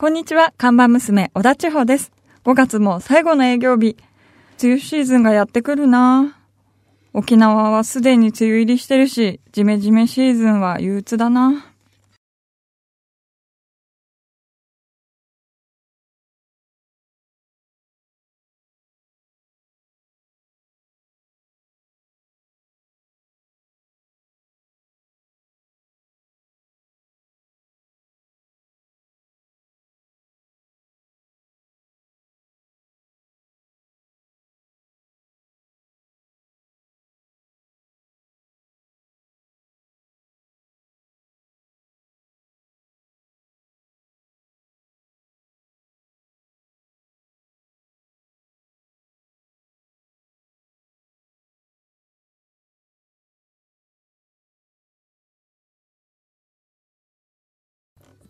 こんにちは、看板娘、小田千穂です。5月も最後の営業日。梅雨シーズンがやってくるな沖縄はすでに梅雨入りしてるし、ジメジメシーズンは憂鬱だな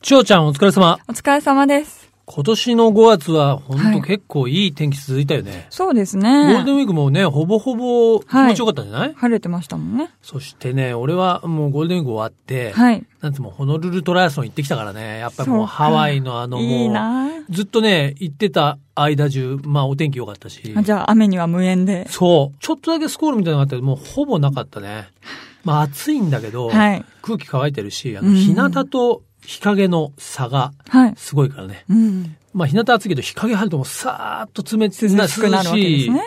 千代ちゃんお疲れ様。お疲れ様です。今年の5月は本はい当結構いい天気続いたよね。そうですゴールデね。ンウィークもね、ほぼほぼ気持ちよかったんじゃない、晴れてましたもんね。そしてね、俺はもうゴールデンウィーク終わって、はい。なんつうもホノルルトライアスロン行ってきたからね、やっぱりもうハワイのあのもう、いいなずっとね、行ってた間中、まあお天気良かったし。あじゃあ雨には無縁で。そう。ちょっとだけスコールみたいなのがあったけど、もうほぼなかったね。まあ暑いんだけど、はい。空気乾いてるし、あの、うん日向と日陰の差がはい。すごいからね。うん。まあ、日向暑いけど、日陰入るともうさーっと冷て涼しくなるわけですね。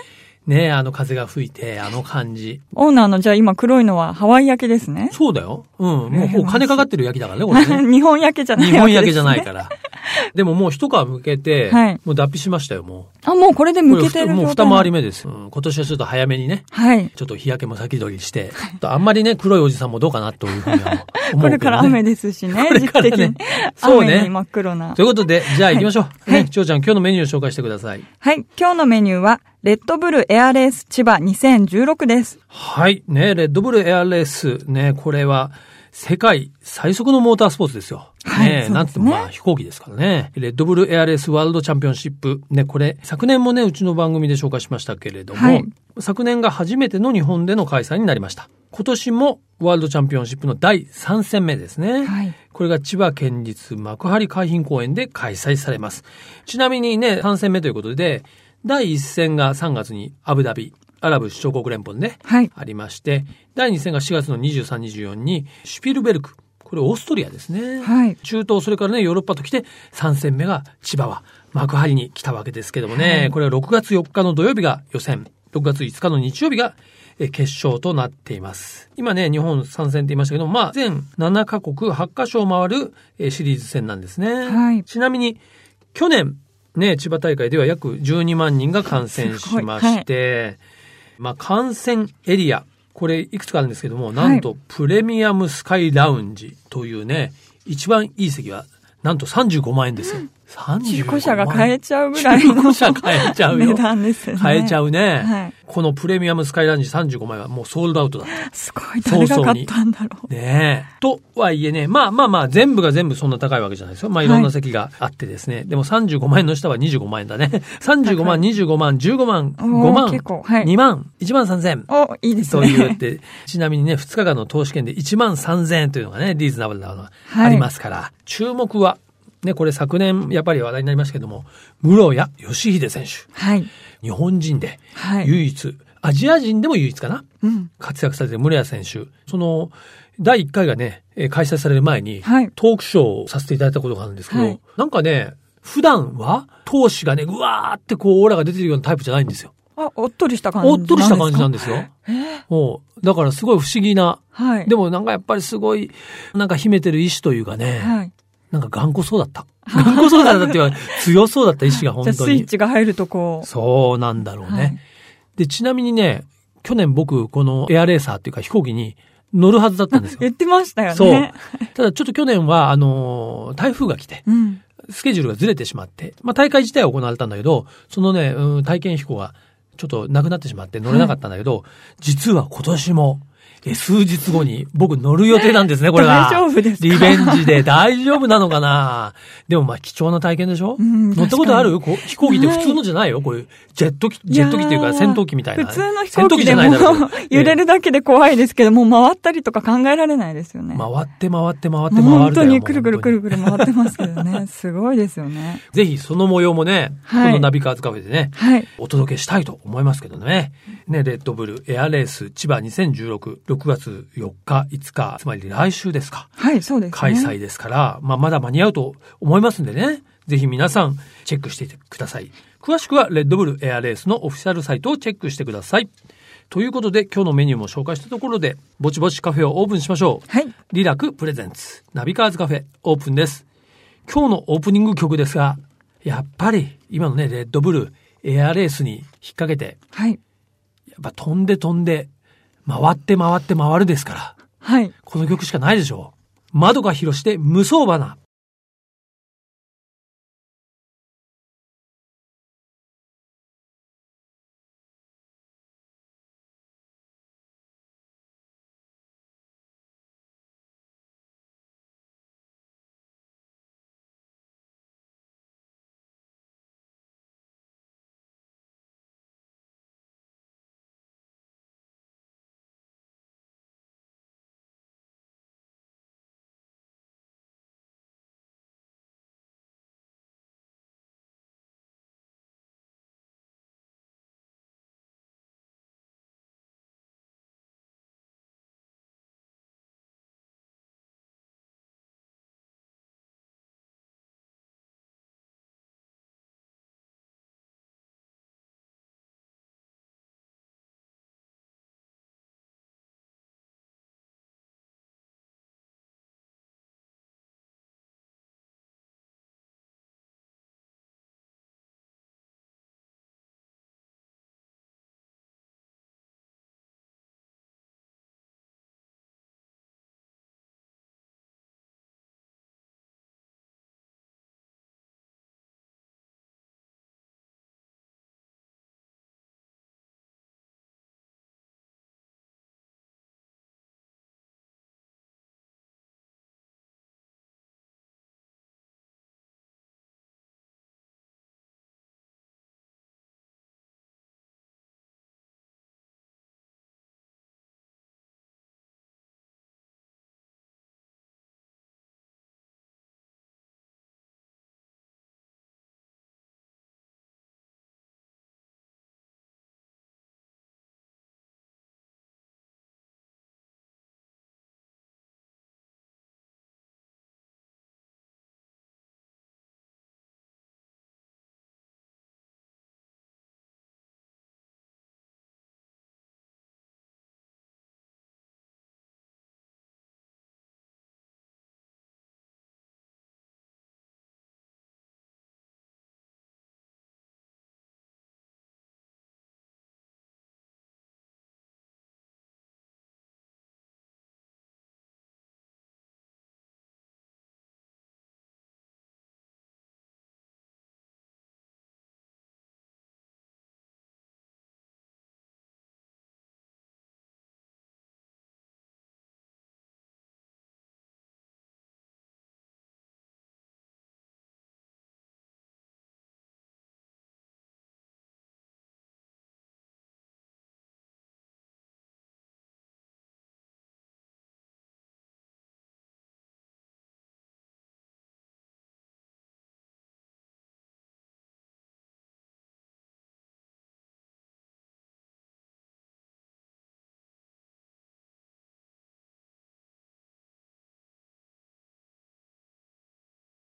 ねあの風が吹いて、あの感じ。オーナーのじゃあ今黒いのはハワイ焼けですね。そうだよ。うん。もう、お金かかってる焼きだからね、これね。日本焼けじゃないね。本焼けじゃないから。でももう一皮向けて、はいもう脱皮しましたよ、もあ、もうこれでう。向けてるもう二回り目です、うん今年はちょっと早めにね、はい。ちょっと日焼けも先取りして、あんまりね、黒いおじさんもどうかなというふうには思うけど、ね。これから雨ですしね、これからね。そうね雨に真っ黒なとい。うことで、じゃあ行きましょう。はいね、ちょうちゃん、今日のメニューを紹介してください。はい。今日のメニューは、レッドブルエアレース千葉2016です。はい。ね、レッドブルエアレース。ね、これは、世界最速のモータースポーツですよ。ね、はいねなんつってもまあ飛行機ですからね。レッドブルエアレースワールドチャンピオンシップ。ね、これ、昨年もね、うちの番組で紹介しましたけれども、はい昨年が初めての日本での開催になりました。今年もワールドチャンピオンシップの第3戦目ですね。はいこれが千葉県立幕張海浜公園で開催されます。ちなみにね、3戦目ということで、第1戦が3月にアブダビ、アラブ首長国連邦でね、はい。ありまして、第2戦が4月の23、24にシュピルベルク。これオーストリアですね。はい中東、それからね、ヨーロッパと来て、3戦目が千葉は幕張に来たわけですけどもね、はいこれは6月4日の土曜日が予選、6月5日の日曜日がえ決勝となっています。今ね、日本参戦って言いましたけど、まあ、全7カ国8カ所を回るえシリーズ戦なんですね。はいちなみに、去年、ね、千葉大会では約12万人が感染しまして、まあ、感染エリア、これいくつかあるんですけども、なんと、プレミアムスカイラウンジというね、一番いい席は、なんと35万円ですよ。35万中古車が買えちゃうぐらいの中古車買えちゃうよ。値段ですね。買えちゃうね。はいこのプレミアムスカイランジ35万。円はもうソールドアウトだった。すごい。誰が買ったんだろう。ねえ。とはいえね、まあまあまあ、全部が全部そんな高いわけじゃないですよ。まあいろんな席があってですね。でも35万。円の下は25万。円だね。35万、25万、15万、5万、はい2万、1万。3000。お、いいですねとね。言って、ちなみにね、2日間の投資券で1万。3000円というのがね、リーズナブルなのがありますから、注目は、ね、これ昨年やっぱり話題になりましたけども、室谷義秀選手。はい。日本人ではい唯一、アジア人でも唯一かな？うん。活躍されてる村谷選手。その、第1回がね、えー開催される前に、はいトークショーをさせていただいたことがあるんですけど、はいなんかね、普段は、闘志がね、ぐわーってこう、オーラが出てるようなタイプじゃないんですよ。あ、おっとりした感じおっとりした感じなんでですよ。えもう、だからすごい不思議な、ーはい。でもなんかやっぱりすごい、なんか秘めてる意志というかね、はい。なんか頑固そうだった。頑固そうだったっていうか、強そうだった意志が本じゃあ当に。スイッチが入るとこう。そうなんだろうね。はいで、ちなみにね、去年僕、このエアレーサーっていうか飛行機に乗るはずだったんですよ。言ってましたよね。そう。ただちょっと去年は、あのー台風が来て、うん。スケジュールがずれてしまって、まあ大会自体は行われたんだけど、そのね、うん、体験飛行がちょっとなくなってしまって乗れなかったんだけど、実は今年もえ、数日後に僕乗る予定なんですね、これが。大丈夫ですか？リベンジで大丈夫なのかな？でもまあ貴重な体験でしょ、うん、乗ったことある？こ飛行機って普通のじゃないよ？こういうジェット機、ジェット機っていうか戦闘機みたいな。普通の飛行機でも 揺れるだけで怖いですけど、もう回ったりとか考えられないですよね。回って回って回って回る本当にくるくるくるくる回ってますけどね。すごいですよね。ぜひその模様もね、はい、このナビカーズカフェでね、はい、お届けしたいと思いますけどね。ね、レッドブルエアレース千葉2016、6月4日、5日、つまり来週ですか。はい、そうです、ね、開催ですから、まあ、まだ間に合うと思いますんでね。ぜひ皆さん、チェックしてください。詳しくは、レッドブルエアレースのオフィシャルサイトをチェックしてください。ということで、今日のメニューも紹介したところで、ぼちぼちカフェをオープンしましょう。はい。リラクプレゼンツ、ナビカーズカフェ、オープンです。今日のオープニング曲ですが、やっぱり、今のね、レッドブルエアレースに引っ掛けて、はい。やっぱ飛んで飛んで、回って回って回るですから。はい。この曲しかないでしょう。窓が広して無双花。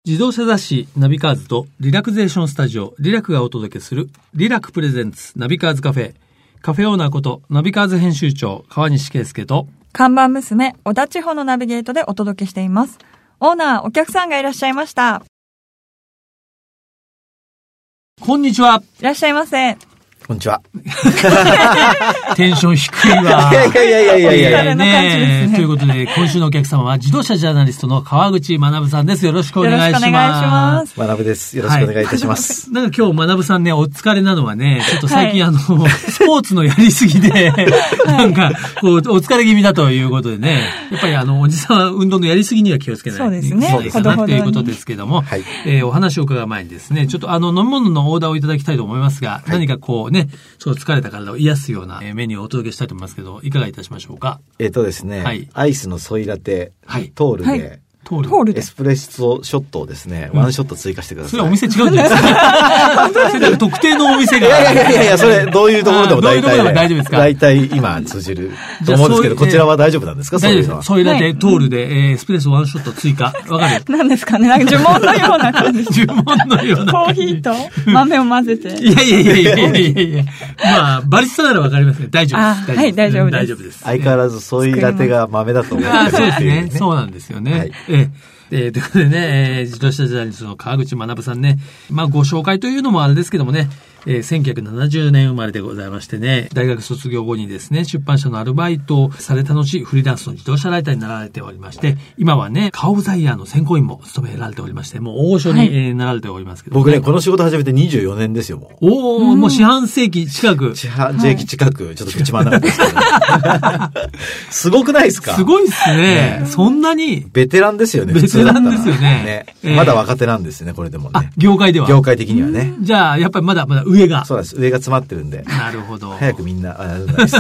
自動車雑誌ナビカーズとリラクゼーションスタジオリラクがお届けするリラクプレゼンツナビカーズカフェ。カフェオーナーことナビカーズ編集長川西圭介と看板娘小田千穂のナビゲートでお届けしています。オーナーお客さんがいらっしゃいました。こんにちは。いらっしゃいませ。こんにちは。テンション低いわ。いやいやいやいやいやねということで、今週のお客様は自動車ジャーナリストの川口学さんです。よろしくお願いします。よろしくお願いします。学部です。よろしくお願いいたします。なんか今日学さんね、お疲れなのはね、ちょっと最近、はい。あの、スポーツのやりすぎで、なんか、こう、お疲れ気味だということでね、やっぱりあの、おじさんは運動のやりすぎには気をつけない。そうですね。いけないかなほどほどに。ということですけども、はい。えーお話を伺う前にですね、ちょっとあの、飲み物のオーダーをいただきたいと思いますが、何かこうね、そう疲れた体を癒すようなえーメニューをお届けしたいと思いますけど、いかがいたしましょうか？えっとですね、はい。アイスのソイラテ、はい。トールで、はい通る。トールでエ。スプレッソショットをですね、ワンショット追加してください。それお店違うんじゃないですか？特定のお店が。いやいやいやいや、それ、どういうところでも大体、あどういうところでも大丈夫ですか？大体今通じると思うんですけど、こちらは大丈夫なんですか？大丈夫です。そういうのは。ソイラテ、はいトールで、えーエスプレッソワンショット追加。わかる？何ですかね？なんか呪文のような感じ。呪文のような。コーヒーと豆を混ぜて。いやいやいやいやいやいやいやまあ、バリスタならわかりますね。大丈夫です。あはい大丈夫です大丈夫です。相変わらずソイラテが豆だと思いうそうですね。ね。そうなんですよね。えええーということでね、えー自動車ジャーナリストの川口学さんね、まあご紹介というのもあれですけどもね、えー1970年生まれでございましてね、大学卒業後にですね、出版社のアルバイトをされた後、フリーランスの自動車ライターになられておりまして、今はね、カーオブザイヤーの選考員も務められておりまして、もう大御所に、はいえーなられておりますけども僕ね、この仕事始めて24年ですよ、もう。おお、もう四半世紀近く。地半世紀近く、ちょっと口回らなかったですけど。すごくないですか？すごいっすね。そんなに、ベテランですよね、ベテランですよねええまだ若手なんですね、これでもあね、。業界では。業界的にはね。じゃあ、やっぱりまだまだ上が。そうなんです。上が詰まってるんで。なるほど。早くみんな、あ、ありがとうございます。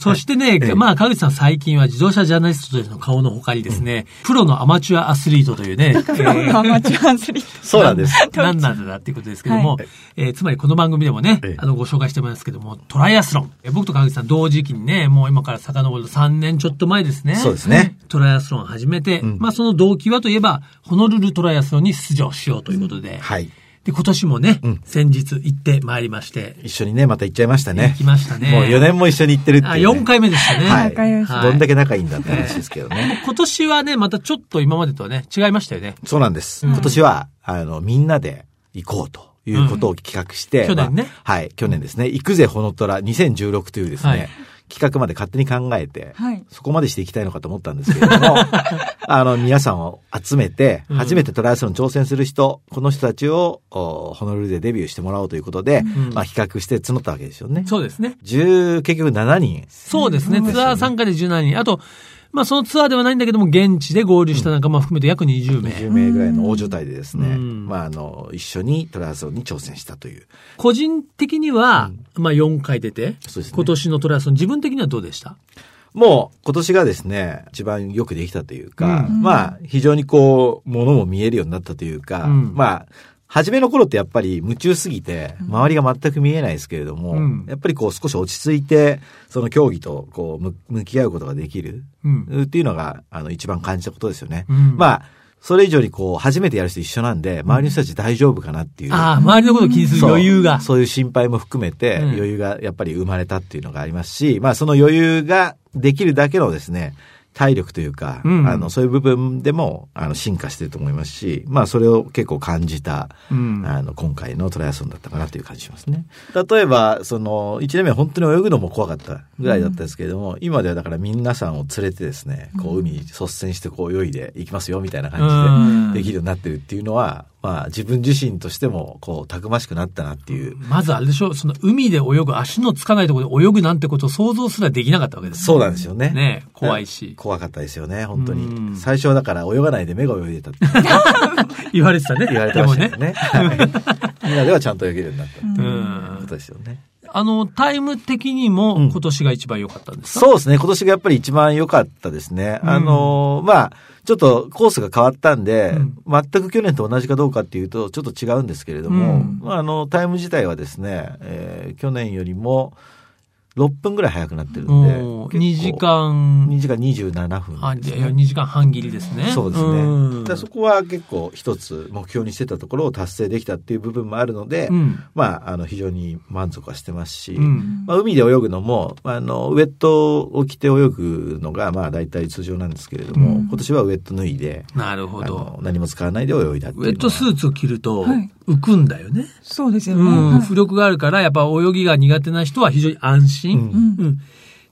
そしてね、ええまあ、川口さん最近は自動車ジャーナリストとしての顔の他にですね、プロのアマチュアアスリートというね、プロのアマチュアアスリート。そうなんです。何なんだっていうことですけども、はいえーつまりこの番組でもね、ええあの、ご紹介してますけども、トライアスロン。えー僕と川口さん同時期にね、もう今から遡ると3年ちょっと前ですね。そうですね。トライアスロンを始めて、んまあその動機はといえば、ホノルルトライアスロンに出場しようということで、はい。で、今年もね、うん先日行ってまいりまして、一緒にね、また行っちゃいましたね行き。ましたね。もう4年も一緒に行ってるっていう、あ、ね。4回目でしたね。はいはいどんだけ仲いいんだって話ですけどね。今年はね、またちょっと今までとはね、違いましたよね。そうなんです。うん今年は、あの、みんなで行こうということを企画して、うん去年ねまあはい、去年ですね。行くぜほのとら2016というですね、はい企画まで勝手に考えて、はい。そこまでしていきたいのかと思ったんですけれども、あの、皆さんを集めて、うん初めてトライアスロン挑戦する人、この人たちを、おホノルルでデビューしてもらおうということで、んまあ、企画して募ったわけですよね。そうですね。10、結局7人。そうですね。ツアー参加で17人。あと、まあそのツアーではないんだけども、現地で合流した仲間含めて約20名。10名ぐらいの大所帯でですね、うん。まあ、あの、一緒にトライアスロンに挑戦したという。個人的には、まあ4回出て、今年のトライアスロン、自分的にはどうでした？もう今年がですね、一番よくできたというか、うん。まあ非常にこう、ものも見えるようになったというか、うん。まあ、初めの頃ってやっぱり夢中すぎて、周りが全く見えないですけれども、うんやっぱりこう少し落ち着いて、その競技とこう向向き合うことができる、うん。っていうのが、あの一番感じたことですよね。うんまあ、それ以上にこう、初めてやる人一緒なんで、周りの人たち大丈夫かなっていう。ああ、周りのことを気にする余裕が。そういう心配も含めて、うん余裕がやっぱり生まれたっていうのがありますし、まあその余裕ができるだけのですね、体力というか、うん。あの、そういう部分でも、あの、進化してると思いますし、まあそれを結構感じた、うん。あの、今回のトライアスロンだったかなという感じしますね。例えば、その、1年目は本当に泳ぐのも怖かったぐらいだったんですけれども、今ではだから皆さんを連れてですね、こう海に率先してこう泳いでいきますよみたいな感じでできるようになってるっていうのは、まあ自分自身としても、こう、たくましくなったなっていう、まずあれでしょ、その海で泳ぐ、足のつかないところで泳ぐなんてことを想像すらできなかったわけです。そうなんですよね。ね怖いし。怖かったですよね、本当うんに。最初はだから泳がないで目が泳いでたって 言われてたね。言われてましたよね。ね。はい今ではちゃんと泳げるようになったっていううんことですよね。あの、タイム的にもうん今年が一番良かったんですか、そうですね、今年がやっぱり一番良かったですね。うんあのー、まあ、ちょっとコースが変わったんで、うん。全く去年と同じかどうかっていうと、ちょっと違うんですけれども、うん。まあ、あの、タイム自体はですね、えー去年よりも6分ぐらい早くなってるんで、おー結構2時間、2時間27分ね。2時間半切りですね。そうですんね。だそこは結構一つ目標にしてたところを達成できたっていう部分もあるので、うん。まあ、あの、非常に満足はしてますし、うん。まあ、海で泳ぐのも、あの、ウェットを着て泳ぐのが、まあ、大体通常なんですけれども、うん今年はウェット脱いで、なるほど。何も使わないで泳いだっていうのはウェットスーツを着ると、はい浮くんだよね。そうですよね。うん。はい浮力があるから、やっぱ泳ぎが苦手な人は非常に安心。うんうんうん。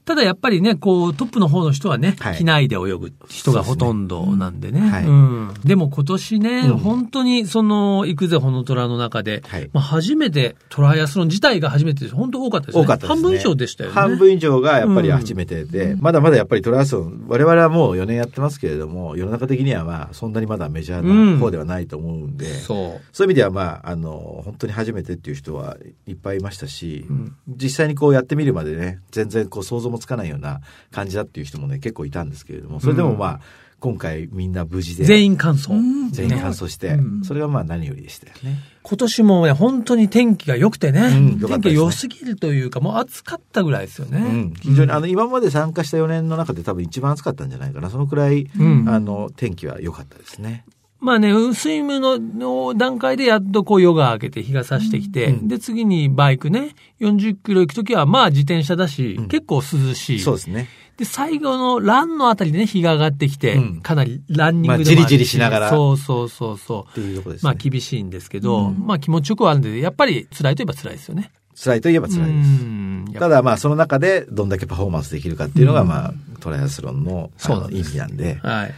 ただやっぱりね、こう、トップの方の人はね、はい機内で泳ぐ人がほとんどなんでね。はいうん。でも今年ね、うん本当にその、行くぜほの虎の中で、はいまあ初めてトライアスロン自体が初めてです。本当多かったですね。多かったですね。半分以上でしたよね。半分以上がやっぱり初めてで、まだまだやっぱりトライアスロン、我々はもう4年やってますけれども、世の中的にはまあ、そんなにまだメジャーな方ではないと思うんで、そう。そういう意味ではまあ、あの、本当に初めてっていう人はいっぱいいましたし、うん実際にこうやってみるまでね、全然こう想像もつかないような感じだっていう人もね、結構いたんですけれども、それでもまあ、今回みんな無事で。全員完走。うん全員完走して、うんそれがまあ何よりでしたよね。今年もね、本当に天気が良くてね、天気が良すぎるというか、もう暑かったぐらいですよね。うん、非常に、あの、今まで参加した4年の中で多分一番暑かったんじゃないかな。そのくらい、うんあの、天気は良かったですね。まあね、スイムのの段階でやっとこう夜が明けて日が差してきて、うんで、次にバイクね、40キロ行くときはまあ自転車だし、うん結構涼しい。そうですね。で、最後のランのあたりでね、日が上がってきて、うんかなりランニングでもあるまあじりじりしながらそうそうそうそう。っていうところですね。まあ厳しいんですけど、まあ気持ちよくはあるんで、やっぱり辛いといえば辛いですよね。辛いといえば辛いです。ただまあその中でどんだけパフォーマンスできるかっていうのがまあトライアスロンのあの意味なんで。はい。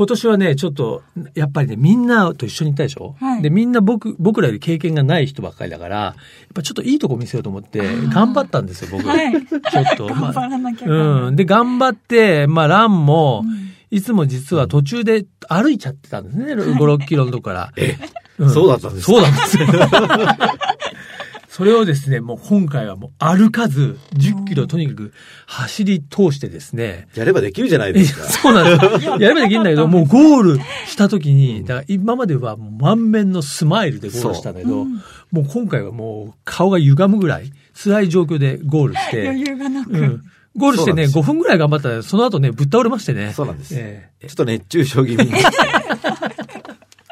今年はね、ちょっと、やっぱりね、みんなと一緒に行ったでしょ、はい。で、みんな僕、僕らより経験がない人ばっかりだから、やっぱちょっといいとこ見せようと思って、頑張ったんですよ、僕。はい。ちょっと、頑張らなきゃうん。で、頑張って、まあ、ランも、うん。いつも実は途中で歩いちゃってたんですね、5、6キロのとこから。え、んそうだったんですか？そうなんですよ。それをですね、もう今回はもう歩かず、10キロとにかく走り通してですね、やればできるじゃないえですか。そうなんです。やればできるんだけど、もうゴールした時に、だから今までは満面のスマイルでゴールしたんだけど、もう今回はもう顔が歪むぐらい辛い状況でゴールして、余裕がなく。うん。ゴールしてね、5そうなんです分ぐらい頑張ったら、その後ね、ぶっ倒れましてね。そうなんですええちょっと熱中症気味に。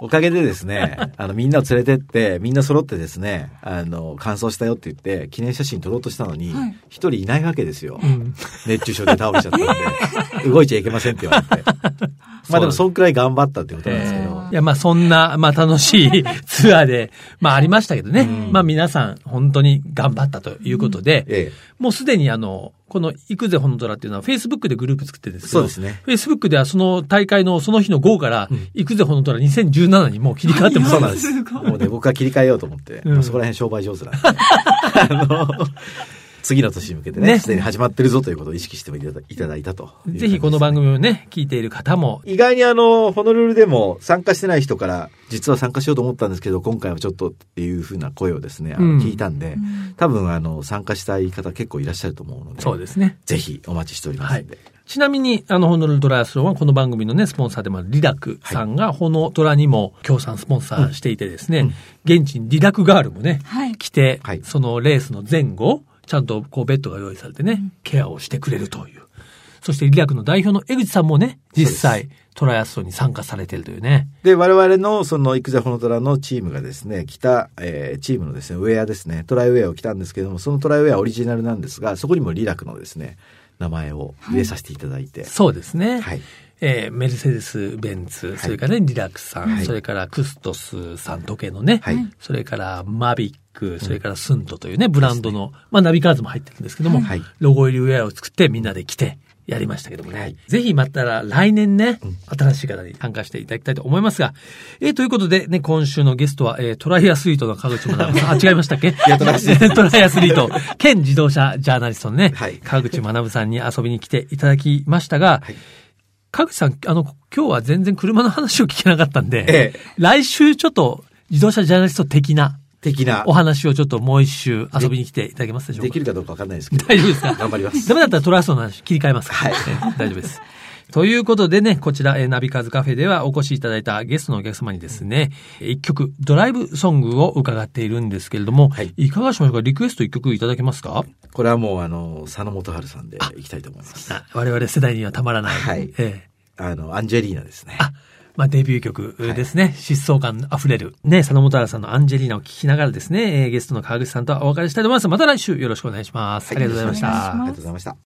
おかげでですね、あの、みんなを連れてって、みんな揃ってですね、あの、完走したよって言って、記念写真撮ろうとしたのにはい、一、人いないわけですよ。うん。熱中症で倒れちゃったんで、動いちゃいけませんって言われて。まあでも、そんくらい頑張ったってことなんですけど。いや、まあそんな、まあ楽しい ツアーで、まあありましたけどね。うんまあ皆さん本当に頑張ったということで、ええ。もうすでにあの、この行くぜほの虎っていうのは Facebook でグループ作ってるんですけど、そうですね Facebook ではその大会のその日の午から、うん行くぜほの虎2017にもう切り替わってます。そうなんです。もうね、僕は切り替えようと思って、うんまあそこら辺商売上手なんで。あの、次の年に向けてね、ね。すでに始まってるぞということを意識していただいただいたとね、ぜひこの番組をね、聞いている方も、意外にあの、ホノルルでも参加してない人から、実は参加しようと思ったんですけど、今回はちょっとっていうふうな声をですね、あのうん。聞いたんで、多分あの、参加したい方結構いらっしゃると思うので、そうですね。ぜひお待ちしておりますんで。ちなみに、あの、ホノルルトライアスロンはこの番組のね、スポンサーでもあるリラクさんが、ホノトラにも協賛スポンサーしていてですね、現地にリラクガールもね、はい。来て、はい。そのレースの前後、ちゃんとこうベッドが用意されてね、ケアをしてくれるという。そしてリラクの代表の江口さんもね、実際トライアスロンに参加されているというね。で、我々のその、イクゼホノトラのチームがですね、着た、えーチームのですね、ウェアですね、トライウェアを着たんですけども、そのトライウェアオリジナルなんですが、そこにもリラクのですね、名前を入れさせていただいて、そうですね。はい。えーメルセデス・ベンツ、それからね、リラクさん、はい。それからクストスさん時計のね、はい。それからマビック、それからスントというね、ブランドの、まあナビカーズも入ってるんですけども、はい。ロゴ入りウェアを作ってみんなで着て、やりましたけどもね。はい。ぜひまた来年ね、新しい方に参加していただきたいと思いますが、えーということでね、今週のゲストは、えートライアスリートの川口学さん、あ、違いましたっけ？やトライアスリト。ライアスリート、兼自動車ジャーナリストのね、はい。川口学さんに遊びに来ていただきましたが、はい川口さん、あの、今日は全然車の話を聞けなかったんで、ええ来週ちょっと自動車ジャーナリスト的な的なお、話をちょっともう一周遊びに来ていただけますでしょうか？できるかどうかわかんないですけど、大丈夫ですか？頑張ります。ダメだったらトラストの話切り替えますから。はいええ大丈夫です。ということでね、こちら、えーナビカーズカフェではお越しいただいたゲストのお客様にですね、一曲、ドライブソングを伺っているんですけれども、はいいかがしましょうか？リクエスト一曲いただけますか？これはもうあの、佐野元春さんでいきたいと思います。あ我々世代にはたまらない。はいええあの、アンジェリーナですね。あ、まあ、デビュー曲ですね。疾走感あふれる。ね、佐野元原さんのアンジェリーナを聴きながらですね、えーゲストの川口さんとはお別れしたいと思います。また来週よろしくお願いします。ありがとうございました。ありがとうございました。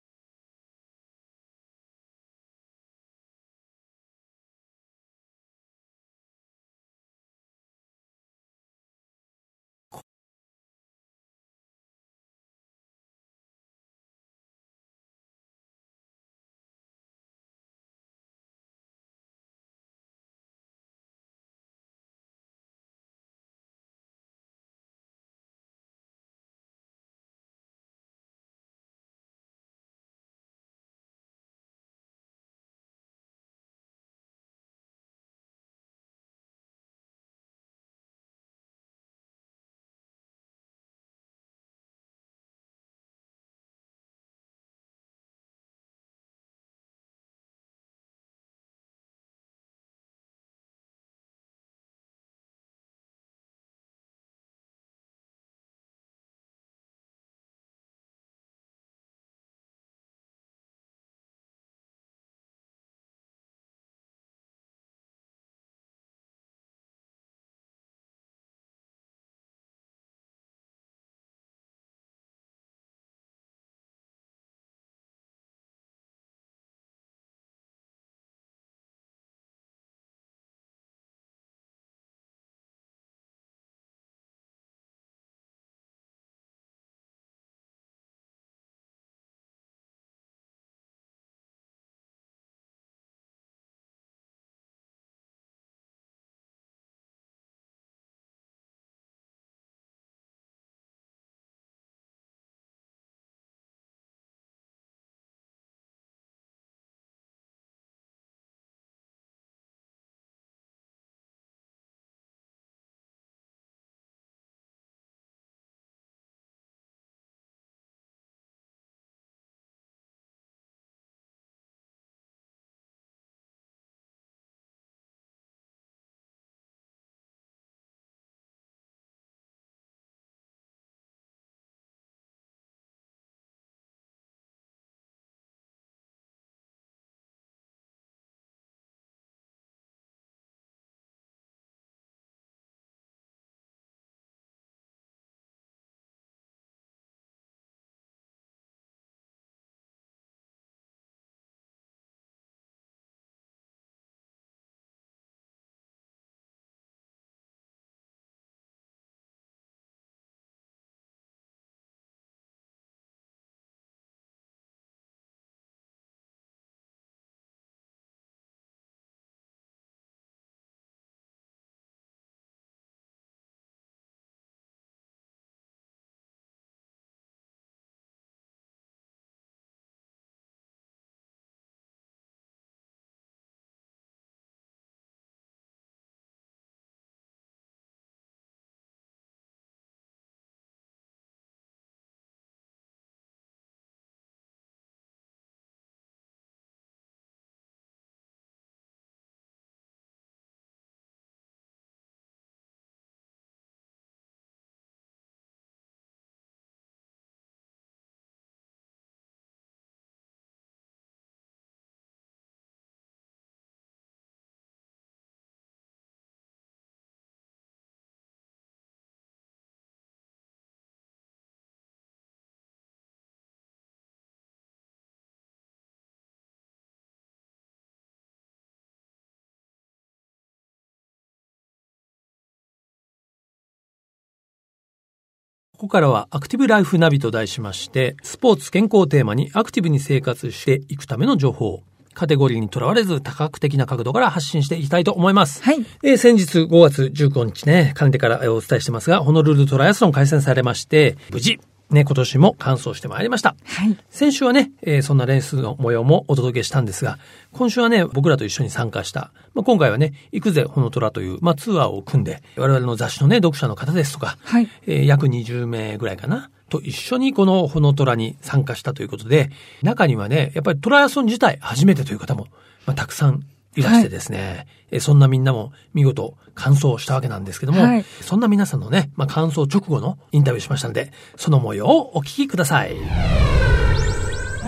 ここからはアクティブライフナビと題しまして、スポーツ健康をテーマにアクティブに生活していくための情報をカテゴリーにとらわれず多角的な角度から発信していきたいと思います。はい。えー先日5月19日ね、かねてからえーお伝えしてますが、ホノルルトライアスロン開催されまして、無事、ね、今年も完走してまいりました。はい。先週はね、えーそんなレースの模様もお届けしたんですが、今週はね、僕らと一緒に参加した、まあ、今回はね、行くぜ、ほのトラという、まあ、ツアーを組んで、我々の雑誌のね、読者の方ですとか、はい。えー約20名ぐらいかな、と一緒にこのほのトラに参加したということで、中にはね、やっぱりトライアスロン自体初めてという方も、まあ、たくさんいらしてですね、えーそんなみんなも見事完走したわけなんですけども、はいそんな皆さんのね、まあ、完走直後のインタビューしましたので、その模様をお聞きください。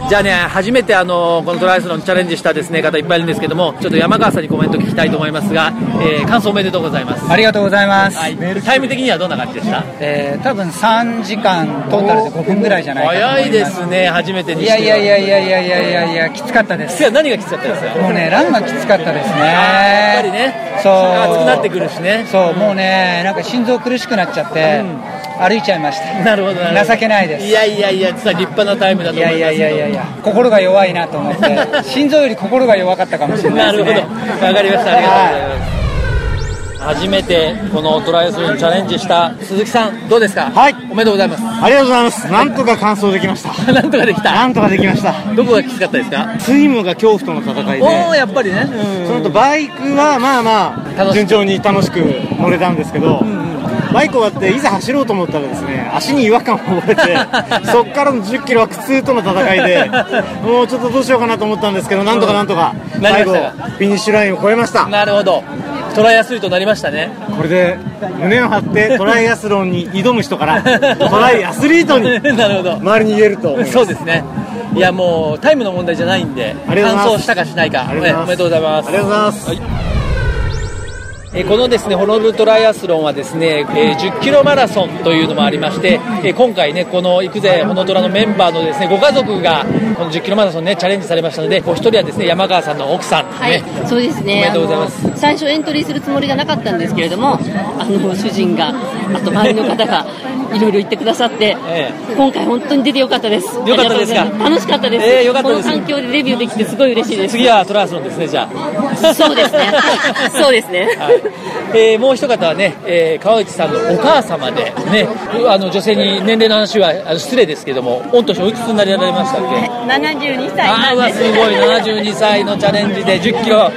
じゃあね、初めてあの、このトライアスロンチャレンジしたですね、方いっぱいいるんですけども、ちょっと山川さんにコメント聞きたいと思いますが、えー、感想おめでとうございます。ありがとうございます。はい、タイム的にはどんな感じでした？えー、多分3時間トータルで5分ぐらいじゃない早い。ですね、初めてにいしては。やいやいやいやいやいやいやいや、きつかったです。いや何がきつかったです？かもうね、ランがきつかったですね。やっぱりね、そう。熱くなってくるしね。そう、もうね、なんか心臓苦しくなっちゃって、歩いちゃいました。なるほど、なるほど。情けないですいやいやいや、実は立派なタイムだとい思います。やいやいやいやいや、心が弱いなと思って、心臓より心が弱かったかもしれなないるほですね。ど。わかりました。ありがとうございます。初めてこのトライアスロンにチャレンジした鈴木さん、どうですか？はいおめでとうございます。ありがとうございます。なんとか完走できました。なんとかできた。なんとかできました。どこがきつかったですか？スイムが恐怖との戦いおで、ー、やっぱりね。その後バイクはまあまあ、順調に楽しく乗れたんですけど、バイク終わっていざ走ろうと思ったらですね、足に違和感を覚えて、そっからの10キロは苦痛との戦いで、もうちょっとどうしようかなと思ったんですけど、なんとかなんとか、最後、フィニッシュラインを越えました。なるほど。トライアスリートになりましたね。これで胸を張ってトライアスロンに挑む人から、トライアスリートに なるほど。周りに言えると。そうですね。いやもうタイムの問題じゃないんで、完走したかしないか、ありがとうございますおめでとうございます。ありがとうございますはいえーこのですねホノルルトライアスロンはですね、えー10キロマラソンというのもありまして、えー今回ねこの行くぜホノトラのメンバーのですねご家族がこの10キロマラソンねチャレンジされましたので、お一人はですね山川さんの奥さん、ね、はい、そうですね。おめでとうございます最初エントリーするつもりがなかったんですけれども、あの主人が、あと周りの方がいろいろ言ってくださって、え今回本当に出てよかったです。よかったですか？楽しかったです。ええよかったですこの環境でデビューできてすごい嬉しいです。次はトライアスロンですねじゃあ。そうですね。そうですね。はい えーもう一方はね、えー川内さんのお母様で、ね、あの女性に年齢の話はあの失礼ですけども、御年おいくつになりられましたっけ、72歳。あーうわすすごい、72歳のチャレンジで10キロ。はい。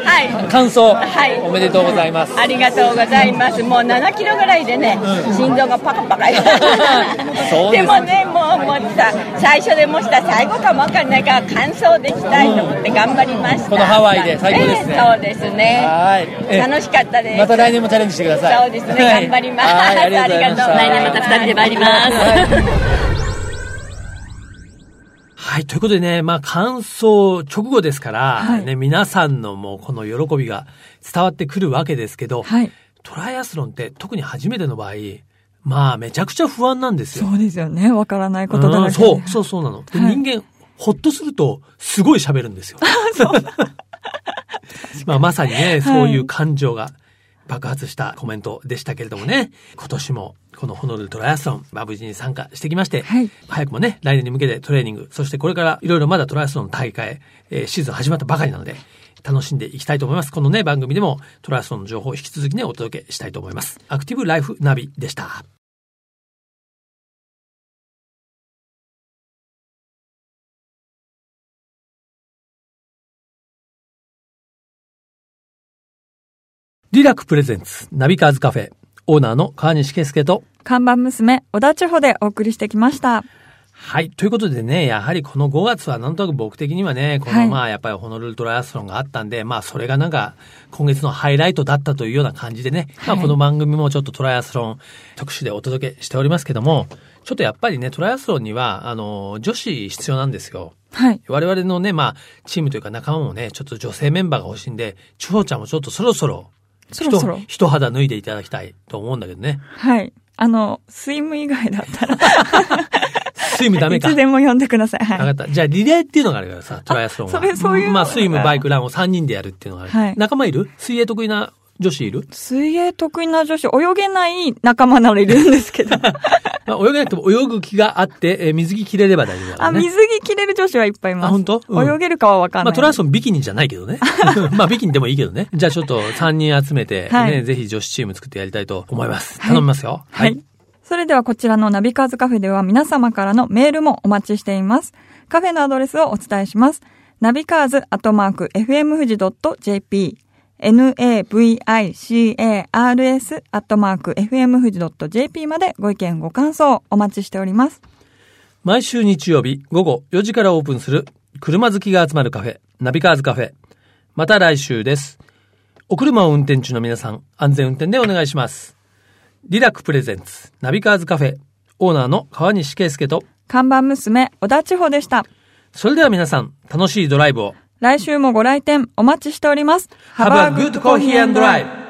完走、はい。おめでとうございます。ありがとうございます。もう7キロぐらいでね、心臓がパカパカ。でもね、もうもうさ、最初でもした最後かもわかんないから完走できたいと思って頑張りました。このハワイで最高ですね。ええそうですね。はい。え。楽しかったです。また来年もチャレンジしてください。そうですねはい頑張りますはい、ありがとう 来年また二人で参ります。はい、ということでね、まあ、感想直後ですから、はいね、皆さんのもうこの喜びが伝わってくるわけですけど、はい。トライアスロンって特に初めての場合、まあ、めちゃくちゃ不安なんですよ。そうですよね。わからないことだらけそう、そうそうなの。ではい人間、ほっとすると、すごい喋るんですよ。まあ、まさにね、そういう感情が爆発したコメントでしたけれどもね、今年もこのホノルルトライアスロン、まあ、無事に参加してきまして、はい早くもね、来年に向けてトレーニング、そしてこれからいろいろまだトライアスロンの大会、えーシーズン始まったばかりなので、楽しんでいきたいと思います。このね、番組でもトライアスロンの情報を引き続きね、お届けしたいと思います。アクティブライフナビでした。リラクプレゼンツナビカーズカフェオーナーの川西圭介と看板娘、小田千穂でお送りしてきました。はい。ということでね、やはりこの5月はなんとなく僕的にはね、このはいまあやっぱりホノルルトライアスロンがあったんで、まあそれがなんか今月のハイライトだったというような感じでね、まあはいこの番組もちょっとトライアスロン特集でお届けしておりますけども、ちょっとやっぱりね、トライアスロンには、あの、女子必要なんですよ。はい。我々のね、まあ、チームというか仲間もね、ちょっと女性メンバーが欲しいんで、千穂ちゃんもちょっとそろそろ、そろそろ一一肌脱いでいただきたいと思うんだけどね。はい。あの、スイム以外だったら、スイムダメか。いつでも呼んでください。はい。わかった。じゃあ、リレーっていうのがあるからさ、トライアスロンは。それそういうのまあ、スイム、バイク、ランを3人でやるっていうのがある。はい仲間いる？水泳得意な女子いる？水泳得意な女子、泳げない仲間ならいるんですけど。まあ、泳げなくても泳ぐ気があって、えー水着着れれば大丈夫だかあ。水着着れる女子はいっぱいいます。あ本当？うん泳げるかはわかんまあ、ない。トライアスロンビキニじゃないけどね。まあ、ビキニでもいいけどね。じゃあちょっと3人集めて、ね、はいぜひ女子チーム作ってやりたいと思います。はい頼みますよ。はい。それではこちらのナビカーズカフェでは皆様からのメールもお待ちしています。カフェのアドレスをお伝えします。ナビカーズアットマーク FM 富士 .jp navicars アットマーク FM 富士 .jp までご意見ご感想お待ちしております。毎週日曜日午後4時からオープンする車好きが集まるカフェ、ナビカーズカフェ。また来週です。お車を運転中の皆さん、安全運転でお願いします。リラックプレゼンツ、ナビカーズカフェ、オーナーの川西圭介と、看板娘、小田千穂でした。それでは皆さん、楽しいドライブを。来週もご来店お待ちしております。Have a good coffee and drive!